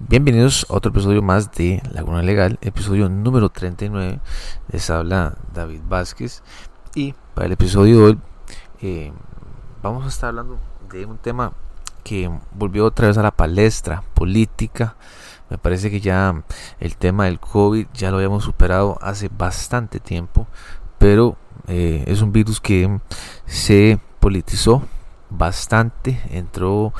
Bienvenidos a otro episodio más de Laguna Legal, episodio número 39. Les habla David Vázquez y para el episodio de hoy eh, vamos a estar hablando de un tema que volvió otra vez a la palestra política. Me parece que ya el tema del COVID ya lo habíamos superado hace bastante tiempo, pero eh, es un virus que se politizó bastante, entró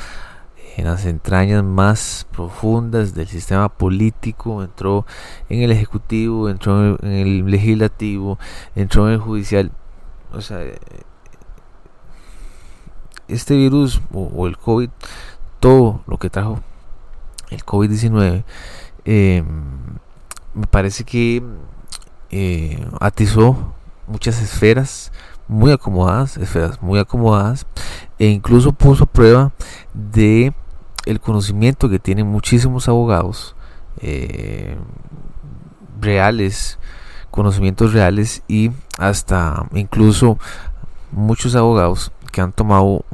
en las entrañas más profundas del sistema político, entró en el ejecutivo, entró en el legislativo, entró en el judicial. O sea, este virus o, el COVID, todo lo que trajo el COVID-19, eh, me parece que eh, atizó muchas esferas muy acomodadas, esferas muy acomodadas, e incluso puso prueba de el conocimiento que tienen muchísimos abogados eh, reales, conocimientos reales y hasta incluso muchos abogados que han tomado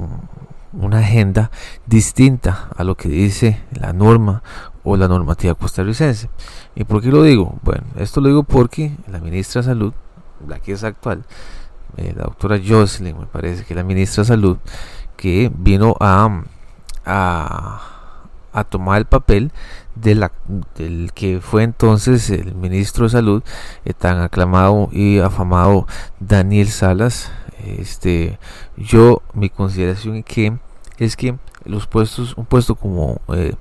una agenda distinta a lo que dice la norma o la normativa costarricense. ¿Y por qué lo digo? Bueno, esto lo digo porque la ministra de Salud, la que es actual, eh, la doctora Jocelyn, me parece que la ministra de Salud, que vino a a, tomar el papel de la, del que fue entonces el ministro de salud eh, tan aclamado y afamado Daniel Salas. Este yo mi consideración es que es que los puestos un puesto como eh,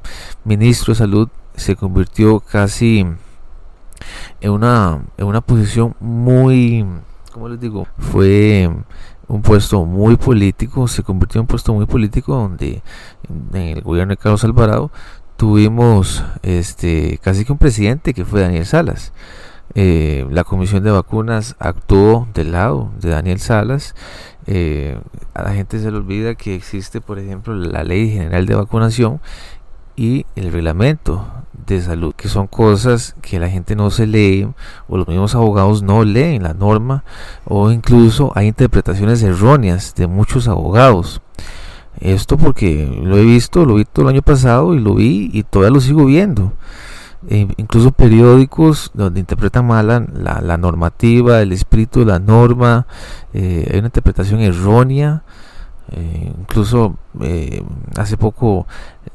ministro de salud se convirtió casi en una en una posición muy como les digo fue un puesto muy político, se convirtió en un puesto muy político donde en el gobierno de Carlos Alvarado tuvimos este casi que un presidente que fue Daniel Salas. Eh, la comisión de vacunas actuó del lado de Daniel Salas. Eh, a la gente se le olvida que existe, por ejemplo, la ley general de vacunación y el reglamento de salud, que son cosas que la gente no se lee o los mismos abogados no leen la norma o incluso hay interpretaciones erróneas de muchos abogados. Esto porque lo he visto, lo vi todo el año pasado y lo vi y todavía lo sigo viendo. E incluso periódicos donde interpretan mal la, la, normativa, el espíritu de la norma, eh, hay una interpretación errónea eh, incluso eh, hace poco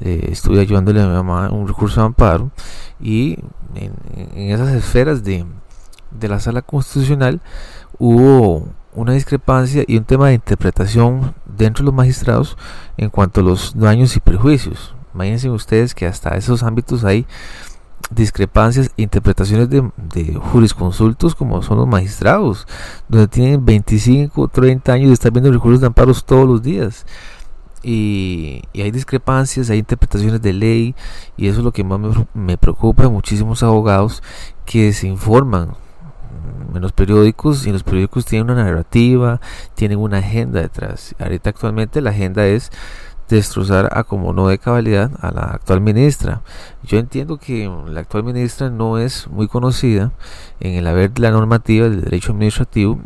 eh, estuve ayudándole a mi mamá un recurso de amparo y en, esas esferas de, de, la sala constitucional hubo una discrepancia y un tema de interpretación dentro de los magistrados en cuanto a los daños y perjuicios. Imagínense ustedes que hasta esos ámbitos hay discrepancias e interpretaciones de, jurisconsultos como son los magistrados, donde tienen 25, 30 años y están viendo recursos de amparos todos los días. Y, hay discrepancias, hay interpretaciones de ley y eso es lo que más me, me preocupa muchísimos abogados que se informan en los periódicos y los periódicos tienen una narrativa, tienen una agenda detrás. Ahorita actualmente la agenda es destrozar a como no de cabalidad a la actual ministra. Yo entiendo que la actual ministra no es muy conocida en el haber la normativa del derecho administrativo.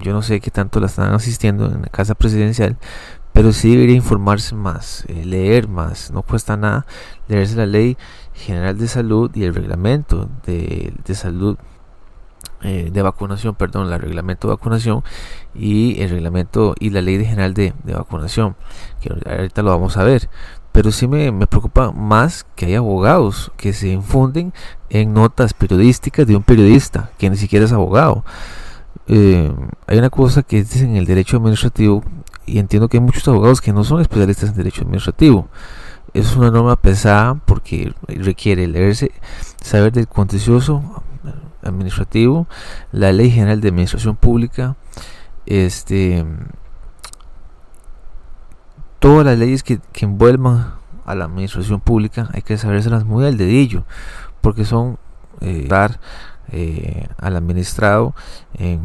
Yo no sé qué tanto la están asistiendo en la casa presidencial, pero sí debería informarse más, eh, leer más. No cuesta nada leerse la ley general de salud y el reglamento de, de salud eh, de vacunación, perdón, el reglamento de vacunación y el reglamento y la ley general de, vacunación, que ahorita lo vamos a ver. Pero sí me, preocupa más que hay abogados que se infunden en notas periodísticas de un periodista que ni siquiera es abogado. Eh, hay una cosa que es en el derecho administrativo y entiendo que hay muchos abogados que no son especialistas en derecho administrativo. Es una norma pesada porque requiere leerse, saber del contencioso administrativo, la Ley General de Administración Pública, este, todas las leyes que, envuelvan a la administración pública hay que sabérselas muy al dedillo, porque son eh, dar eh, al administrado en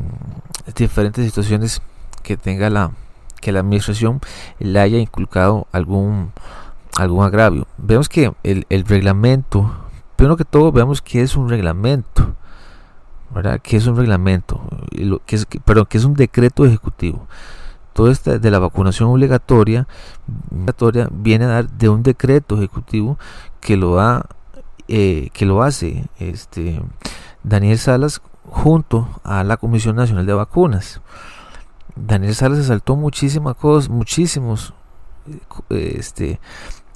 diferentes situaciones que tenga la que la administración le haya inculcado algún algún agravio. Vemos que el, el reglamento, primero que todo, veamos que es un reglamento. Que es un reglamento, perdón, que es un decreto ejecutivo. decreto este de la vacunación obligatoria, viene a dar de un decreto ejecutivo que lo da, eh, que lo hace este Daniel Salas junto a la Comisión Nacional de Vacunas. Daniel Salas saltó muchísimas cosas, muchísimos, eh, este,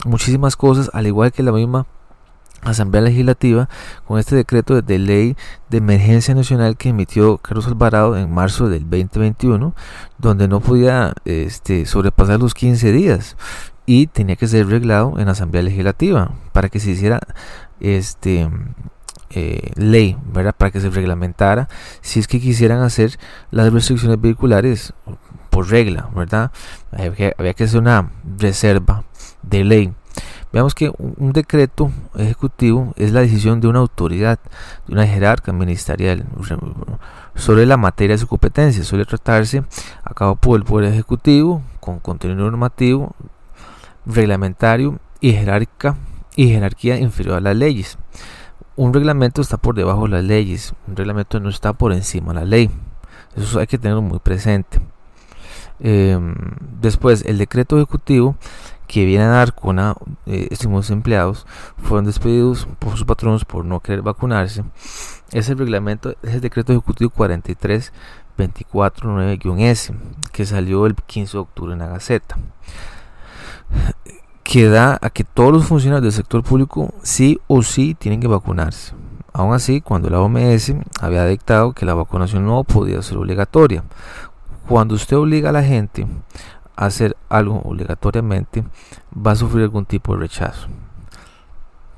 muchísimas cosas, al igual que la misma Asamblea Legislativa con este decreto de ley de emergencia nacional que emitió Carlos Alvarado en marzo del 2021, donde no podía este, sobrepasar los 15 días y tenía que ser reglado en Asamblea Legislativa para que se hiciera este eh, ley, ¿verdad? Para que se reglamentara si es que quisieran hacer las restricciones vehiculares por regla, ¿verdad? había que hacer una reserva de ley Veamos que un decreto ejecutivo es la decisión de una autoridad, de una jerarca ministerial sobre la materia de su competencia. Suele tratarse a cabo por el Poder Ejecutivo con contenido normativo, reglamentario y jerárquica y jerarquía inferior a las leyes. Un reglamento está por debajo de las leyes, un reglamento no está por encima de la ley. Eso hay que tenerlo muy presente. Em, después, el decreto ejecutivo que viene a dar con a eh, estos empleados fueron despedidos por sus patronos por no querer vacunarse. Es el reglamento, es el decreto ejecutivo 43 s que salió el 15 de octubre en la Gaceta, que da a que todos los funcionarios del sector público sí o sí tienen que vacunarse. Aún así, cuando la OMS había dictado que la vacunación no podía ser obligatoria, cuando usted obliga a la gente hacer algo obligatoriamente, va a sufrir algún tipo de rechazo.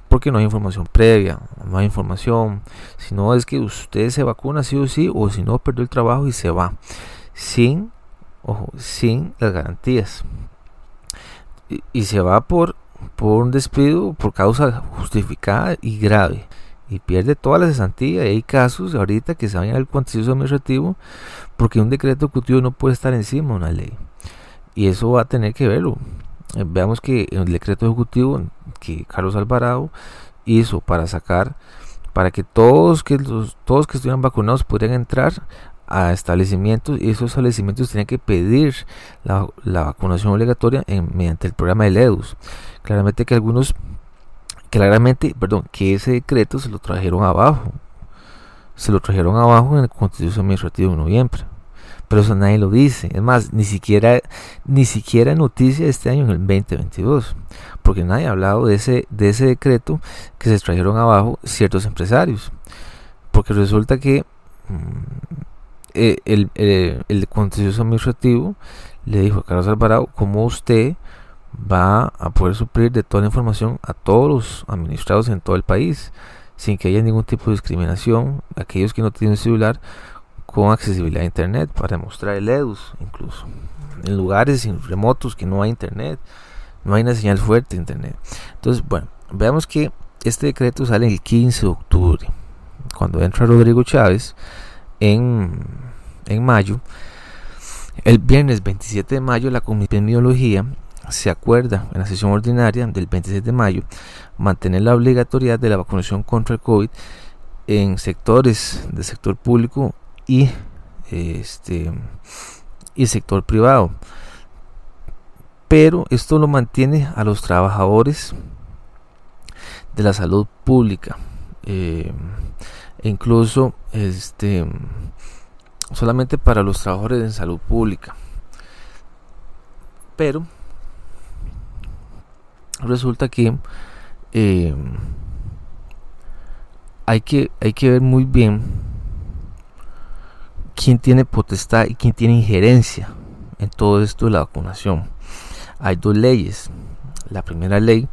Porque no hay información previa, no hay información. Si no es que usted se vacuna sí o sí, o si no, perdió el trabajo y se va. Sin, ojo, sin las garantías. Y, se va por, por un despido por causa justificada y grave y pierde toda la cesantía. Y hay casos ahorita que se vayan al cuantioso administrativo porque un decreto ejecutivo no puede estar encima de una ley y eso va a tener que verlo. Eh, veamos que el decreto ejecutivo que Carlos Alvarado hizo para sacar, para que todos que los, todos que estuvieran vacunados pudieran entrar a establecimientos y esos establecimientos tenían que pedir la, vacunación obligatoria mediante el programa de EDUS. Claramente que algunos, claramente, perdón, que ese decreto se lo trajeron abajo, se lo trajeron abajo en el Constitución Administrativo de noviembre pero eso nadie lo dice. Es más, ni siquiera, ni siquiera noticia este año en el 2022, porque nadie ha hablado de ese, de ese decreto que se trajeron abajo ciertos empresarios. Porque resulta que mm, eh, el, el, el administrativo le dijo a Carlos Alvarado cómo usted va a poder suplir de toda la información a todos los administrados en todo el país sin que haya ningún tipo de discriminación aquellos que no tienen celular con accesibilidad a internet para mostrar el EDUS incluso. En lugares remotos que no hay internet no hay una señal fuerte de internet. Entonces bueno veamos que este decreto sale el 15 de octubre cuando entra Rodrigo Chávez en, en mayo. El viernes 27 de mayo la Comisión de Biología se acuerda en la sesión ordinaria del 27 de mayo mantener la obligatoriedad de la vacunación contra el COVID en sectores del sector público y este y sector privado. Pero esto lo mantiene a los trabajadores de la salud pública. Eh, e incluso este solamente para los trabajadores en salud pública. Pero resulta que eh, hay que hay que ver muy bien quién tiene potestad y quién tiene injerencia en todo esto de la vacunación. Hay dos leyes. La primera ley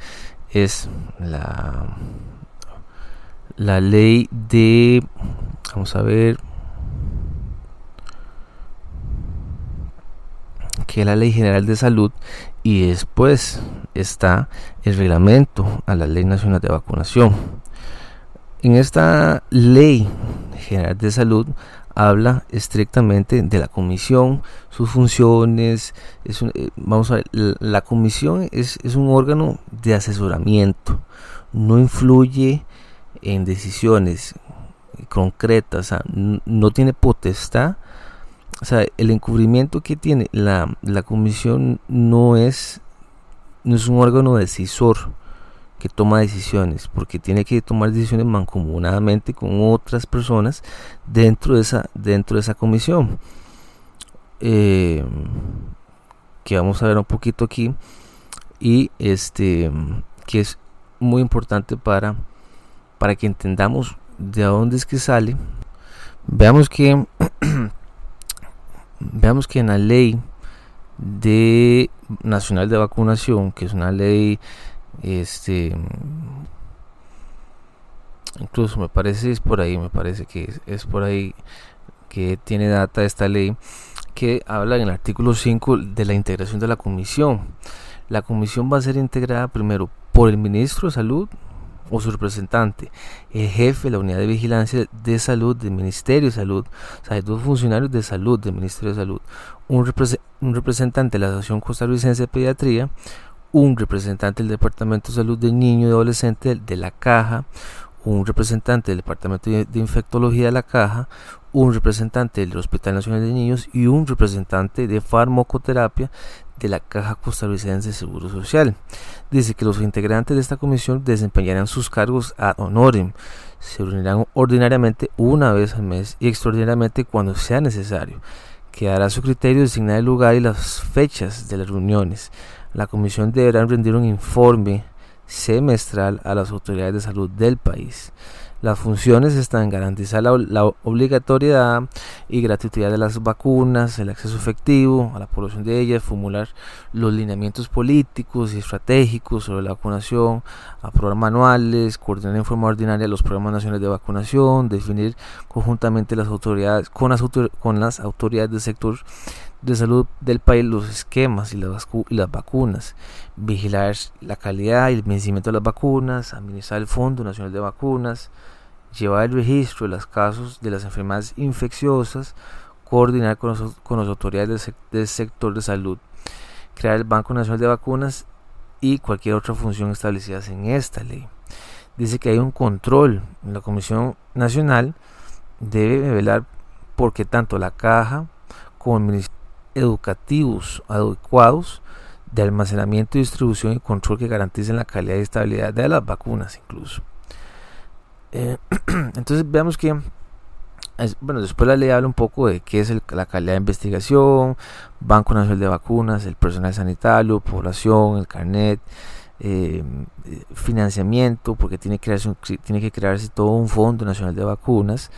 es la, la ley de, vamos a ver, que es la ley general de salud y después está el reglamento a la ley nacional de vacunación. En esta ley general de salud habla estrictamente de la comisión, sus funciones. Es eh, vamos a ver, la comisión es, un órgano de asesoramiento, no influye en decisiones concretas, no tiene potestad o sea, el encubrimiento que tiene la, la comisión no es, no es un órgano decisor que toma decisiones, porque tiene que tomar decisiones mancomunadamente con otras personas dentro de esa, dentro de esa comisión. Eh, que vamos a ver un poquito aquí y este que es muy importante para para que entendamos de dónde es que sale veamos que veamos que en la ley de nacional de vacunación que es una ley este incluso me parece es por ahí me parece que es, por ahí que tiene data esta ley que habla en el artículo 5 de la integración de la comisión. La comisión va a ser integrada primero por el ministro de salud o su representante, el jefe de la unidad de vigilancia de salud del Ministerio de Salud, o sea, hay dos funcionarios de salud del Ministerio de Salud, un representante de la Asociación Costarricense de Pediatría, un representante del Departamento de Salud del Niño y Adolescente de la Caja, un representante del Departamento de Infectología de la Caja, un representante del Hospital Nacional de Niños y un representante de farmacoterapia de la Caja Costarricense de Seguro Social. Dice que los integrantes de esta comisión desempeñarán sus cargos ad honorem, se reunirán ordinariamente una vez al mes y extraordinariamente cuando sea necesario. Quedará a su criterio designar el lugar y las fechas de las reuniones la comisión deberá rendir un informe semestral a las autoridades de salud del país. Las funciones están garantizar la, obligatoriedad y gratuidad de las vacunas, el acceso efectivo a la población de ellas, formular los lineamientos políticos y estratégicos sobre la vacunación, aprobar manuales, coordinar en forma ordinaria los programas nacionales de vacunación, definir conjuntamente las autoridades con las, con las autoridades del sector de salud del país los esquemas y las, las, vacunas, vigilar la calidad y el vencimiento de las vacunas, administrar el Fondo Nacional de Vacunas, llevar el registro de los casos de las enfermedades infecciosas, coordinar con, con las autoridades del, sector de salud, crear el Banco Nacional de Vacunas y cualquier otra función establecida en esta ley. Dice que hay un control. La Comisión Nacional debe velar porque tanto la caja como el Ministerio educativos adecuados de almacenamiento, distribución y control que garanticen la calidad y estabilidad de las vacunas incluso. Eh, entonces veamos que, bueno, después la ley habla un poco de qué es la calidad de investigación, Banco Nacional de Vacunas, el personal sanitario, población, el carnet, eh, financiamiento, porque tiene que, crearse tiene que crearse todo un fondo nacional de vacunas,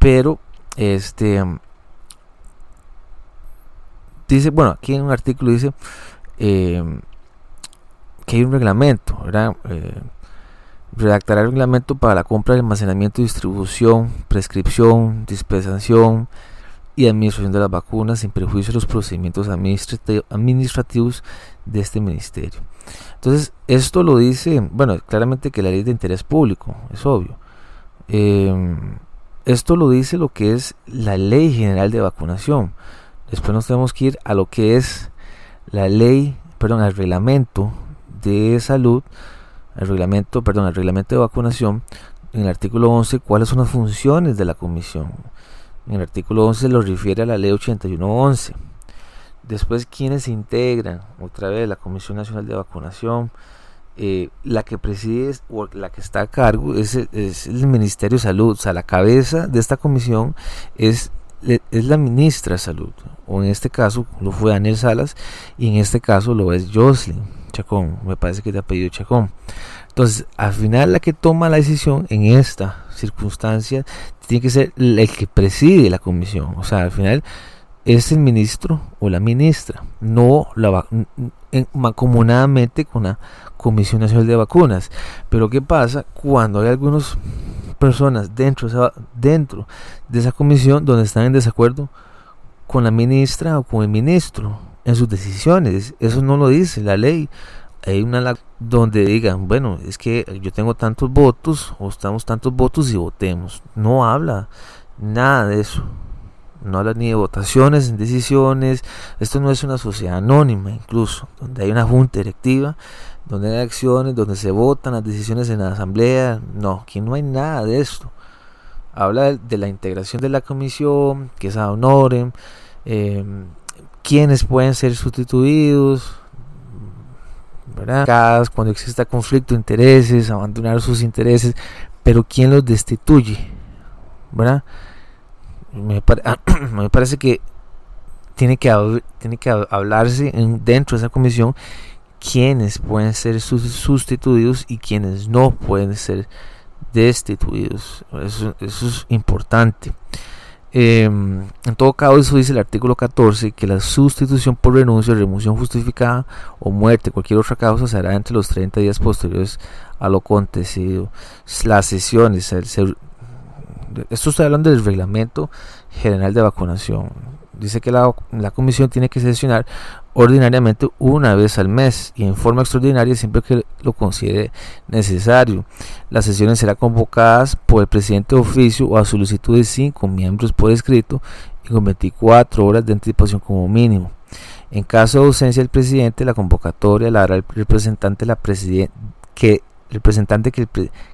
pero este dice, bueno, aquí en un artículo dice eh, que hay un reglamento, ¿verdad? Eh, redactará el reglamento para la compra, almacenamiento, distribución, prescripción, dispensación y administración de las vacunas sin perjuicio de los procedimientos administrativos de este ministerio. Entonces, esto lo dice, bueno, claramente que la ley de interés público, es obvio. Eh, esto lo dice lo que es la ley general de vacunación. Después nos tenemos que ir a lo que es la ley, perdón, el reglamento de salud, el reglamento, perdón, el reglamento de vacunación, en el artículo 11, cuáles son las funciones de la comisión. En el artículo 11 lo refiere a la ley 8111. Después, quienes integran, otra vez, la Comisión Nacional de Vacunación, eh, la que preside o la que está a cargo es, es, el Ministerio de Salud, o sea, la cabeza de esta comisión es es la ministra de salud, o en este caso lo fue Daniel Salas, y en este caso lo es Jocelyn Chacón, me parece que te ha pedido Chacón. Entonces, al final la que toma la decisión en esta circunstancia tiene que ser el que preside la comisión, o sea, al final es el ministro o la ministra, no la va mancomunadamente con la Comisión Nacional de Vacunas. Pero ¿qué pasa cuando hay algunas personas dentro de esa comisión donde están en desacuerdo con la ministra o con el ministro en sus decisiones? Eso no lo dice la ley. Hay una donde digan, bueno, es que yo tengo tantos votos o estamos tantos votos y votemos. No habla nada de eso no habla ni de votaciones, ni decisiones. Esto no es una sociedad anónima, incluso, donde hay una junta directiva, donde hay acciones, donde se votan las decisiones en la asamblea. No, aquí no hay nada de esto. habla de, la integración de la comisión, que es a honorem, eh, quiénes pueden ser sustituidos, ¿verdad? cuando exista conflicto de intereses, abandonar sus intereses, pero quién los destituye, ¿verdad? Me, parece que tiene que, tiene que hablarse dentro de esa comisión quiénes pueden ser sustituidos y quiénes no pueden ser destituidos. Eso, es importante. Em, en todo caso, eso dice el artículo 14, que la sustitución por renuncia, remoción justificada o muerte, cualquier otra causa, será entre los 30 días posteriores a lo acontecido. Las sesiones, esto estoy hablando del reglamento general de vacunación dice que la, comisión tiene que sesionar ordinariamente una vez al mes y en forma extraordinaria siempre que lo considere necesario. Las sesiones serán convocadas por el presidente de oficio o a solicitud de cinco miembros por escrito y con 24 horas de anticipación como mínimo. En caso de ausencia del presidente, la convocatoria la hará el representante, la que, representante que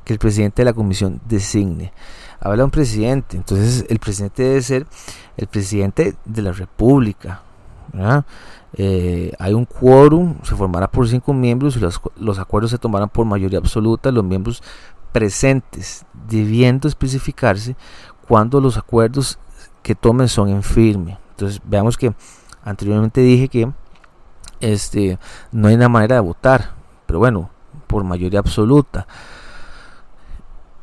el presidente de la comisión designe habla un presidente, entonces el presidente debe ser el presidente de la república. Eh, hay un quórum, se formará por cinco miembros y los, los acuerdos se tomarán por mayoría absoluta, los miembros presentes, debiendo especificarse cuando los acuerdos que tomen son en firme. Entonces veamos que anteriormente dije que este, no hay una manera de votar, pero bueno, por mayoría absoluta.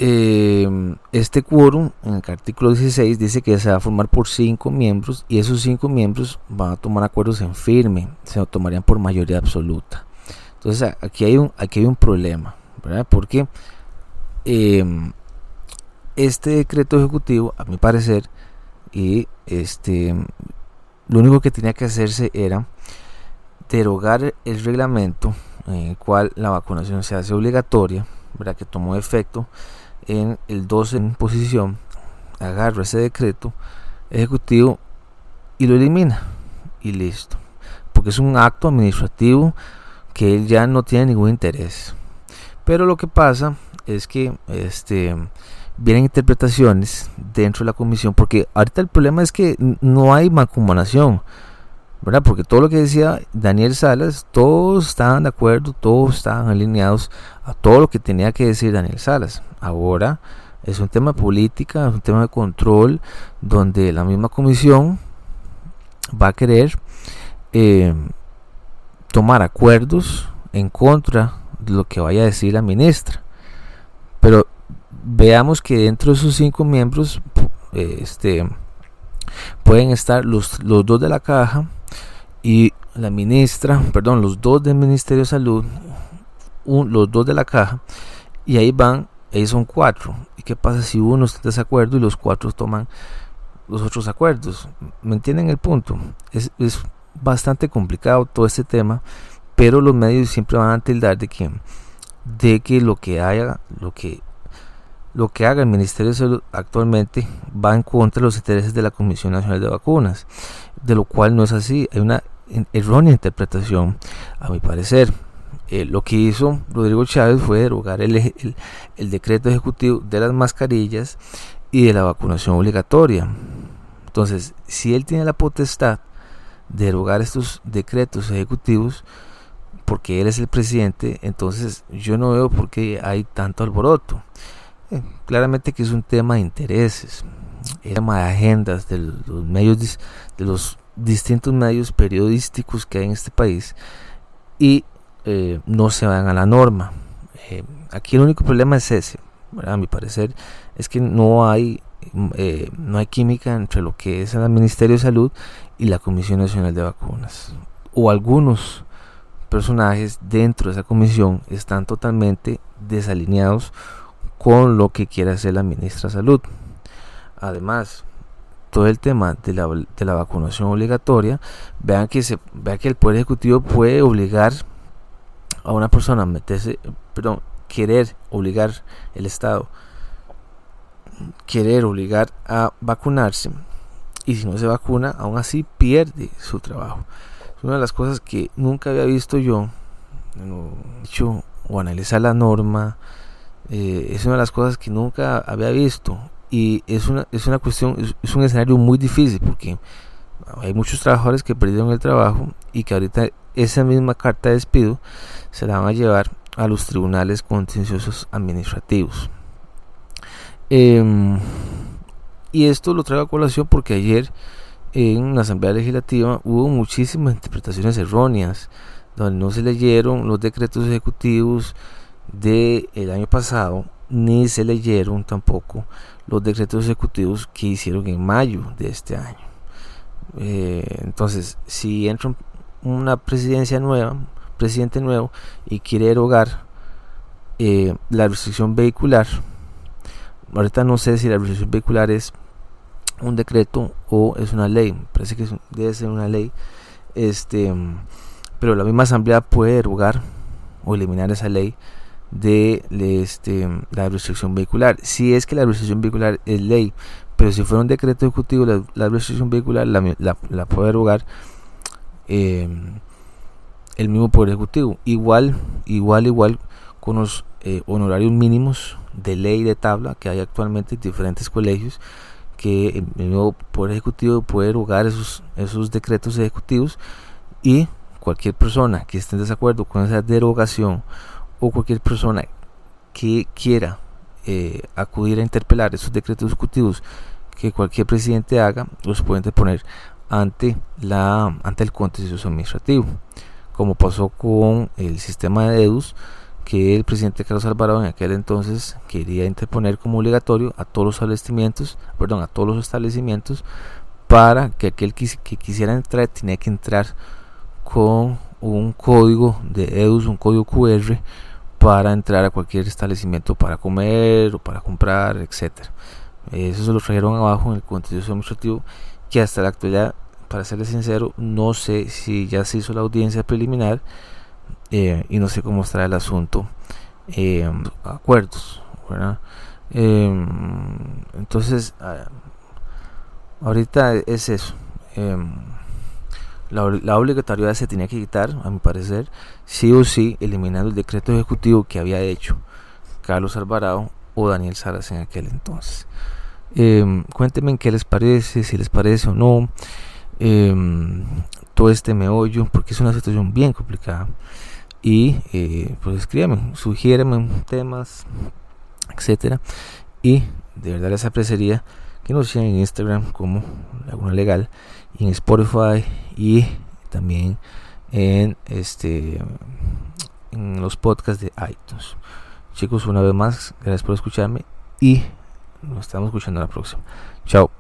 Em, este quórum en el artículo 16 dice que se va a formar por cinco miembros y esos cinco miembros van a tomar acuerdos en firme, se lo tomarían por mayoría absoluta. Entonces aquí hay un, aquí hay un problema, ¿verdad? Porque em, este decreto ejecutivo, a mi parecer, y este, lo único que tenía que hacerse era derogar el reglamento en el cual la vacunación se hace obligatoria, ¿verdad? que tomó efecto en el 12 en posición, agarra ese decreto ejecutivo y lo elimina y listo. Porque es un acto administrativo que él ya no tiene ningún interés. Pero lo que pasa es que este vienen interpretaciones dentro de la comisión porque ahorita el problema es que no hay mancomunación. ¿Verdad? Porque todo lo que decía Daniel Salas, todos estaban de acuerdo, todos estaban alineados a todo lo que tenía que decir Daniel Salas. Ahora es un tema de política, es un tema de control, donde la misma comisión va a querer eh, tomar acuerdos en contra de lo que vaya a decir la ministra. Pero veamos que dentro de esos cinco miembros este, pueden estar los, los dos de la caja y la ministra, perdón, los dos del Ministerio de Salud, los dos de la caja, y ahí van, ahí son cuatro. ¿Y qué pasa si uno está en desacuerdo y los cuatro toman los otros acuerdos? ¿Me entienden el punto? Es, es bastante complicado todo este tema, pero los medios siempre van a tildar de que, de que lo que haya, lo que lo que haga el Ministerio de Salud actualmente va en contra de los intereses de la Comisión Nacional de Vacunas, de lo cual no es así, hay una errónea interpretación, a mi parecer. Eh, lo que hizo Rodrigo Chávez fue derogar el, el, decreto ejecutivo de las mascarillas y de la vacunación obligatoria. Entonces, si él tiene la potestad de derogar estos decretos ejecutivos, porque él es el presidente, entonces yo no veo por qué hay tanto alboroto. Eh, claramente que es un tema de intereses, un tema de agendas de los medios, de los distintos medios periodísticos que hay en este país y eh, no se van a la norma. Eh, aquí el único problema es ese, a mi parecer, es que no hay no hay química entre lo que es el Ministerio de Salud y la Comisión Nacional de Vacunas. O algunos personajes dentro de esa comisión están totalmente desalineados con lo que quiere hacer la ministra de Salud. Además, todo el tema de la, de la vacunación obligatoria, vean que, se, vean que el Poder Ejecutivo puede obligar a una persona a meterse, perdón, querer obligar el Estado, querer obligar a vacunarse, y si no se vacuna, aún así pierde su trabajo. Es una de las cosas que nunca había visto yo, o analizar la norma, eh, es una de las cosas que nunca había visto. Y es una, es una cuestión, es, un escenario muy difícil porque hay muchos trabajadores que perdieron el trabajo y que ahorita esa misma carta de despido se la van a llevar a los tribunales contenciosos administrativos. Em, y esto lo traigo a colación porque ayer en la Asamblea Legislativa hubo muchísimas interpretaciones erróneas, donde no se leyeron los decretos ejecutivos del el año pasado, ni se leyeron tampoco los decretos ejecutivos que hicieron en mayo de este año. Eh, entonces, si entra una presidencia nueva, presidente nuevo, y quiere derogar eh, la restricción vehicular, ahorita no sé si la restricción vehicular es un decreto o es una ley, parece que debe ser una ley, este, pero la misma asamblea puede derogar o eliminar esa ley de este, la restricción vehicular. Si es que la restricción vehicular es ley, pero si fuera un decreto ejecutivo, la, restricción vehicular la, la, puede derogar em, el mismo Poder Ejecutivo. Igual, igual, igual con los eh, honorarios mínimos de ley de tabla que hay actualmente en diferentes colegios que el mismo Poder Ejecutivo puede derogar esos, esos decretos ejecutivos y cualquier persona que esté en desacuerdo con esa derogación o cualquier persona que quiera eh, acudir a interpelar esos decretos ejecutivos que cualquier presidente haga, los puede interponer ante, la, ante el contencioso administrativo, como pasó con el sistema de EDUS, que el presidente Carlos Alvarado en aquel entonces quería interponer como obligatorio a todos los establecimientos, perdón, a todos los establecimientos, para que aquel que, que quisiera entrar tenía que entrar con un código de EDUS, un código QR, para entrar a cualquier establecimiento para comer o para comprar, etcétera. Eso se lo trajeron abajo en el contencioso administrativo que hasta la actualidad, para serles sincero, no sé si ya se hizo la audiencia preliminar eh, y no sé cómo estará el asunto. Eh, acuerdos, eh, entonces, ah, ahorita es eso. La, obligatoriedad se tenía que quitar, a mi parecer, sí o sí, eliminando el decreto ejecutivo que había hecho Carlos Alvarado o Daniel Salas en aquel entonces. Eh, cuéntenme qué les parece, si les parece o no, em, todo este meollo, porque es una situación bien complicada. Y eh, pues escríbanme, sugiérenme temas, etcétera. Y de verdad les apreciaría que nos sigan en Instagram como Laguna Legal en Spotify y también en este en los podcasts de iTunes. Chicos, una vez más, gracias por escucharme y nos estamos escuchando la próxima. Chao.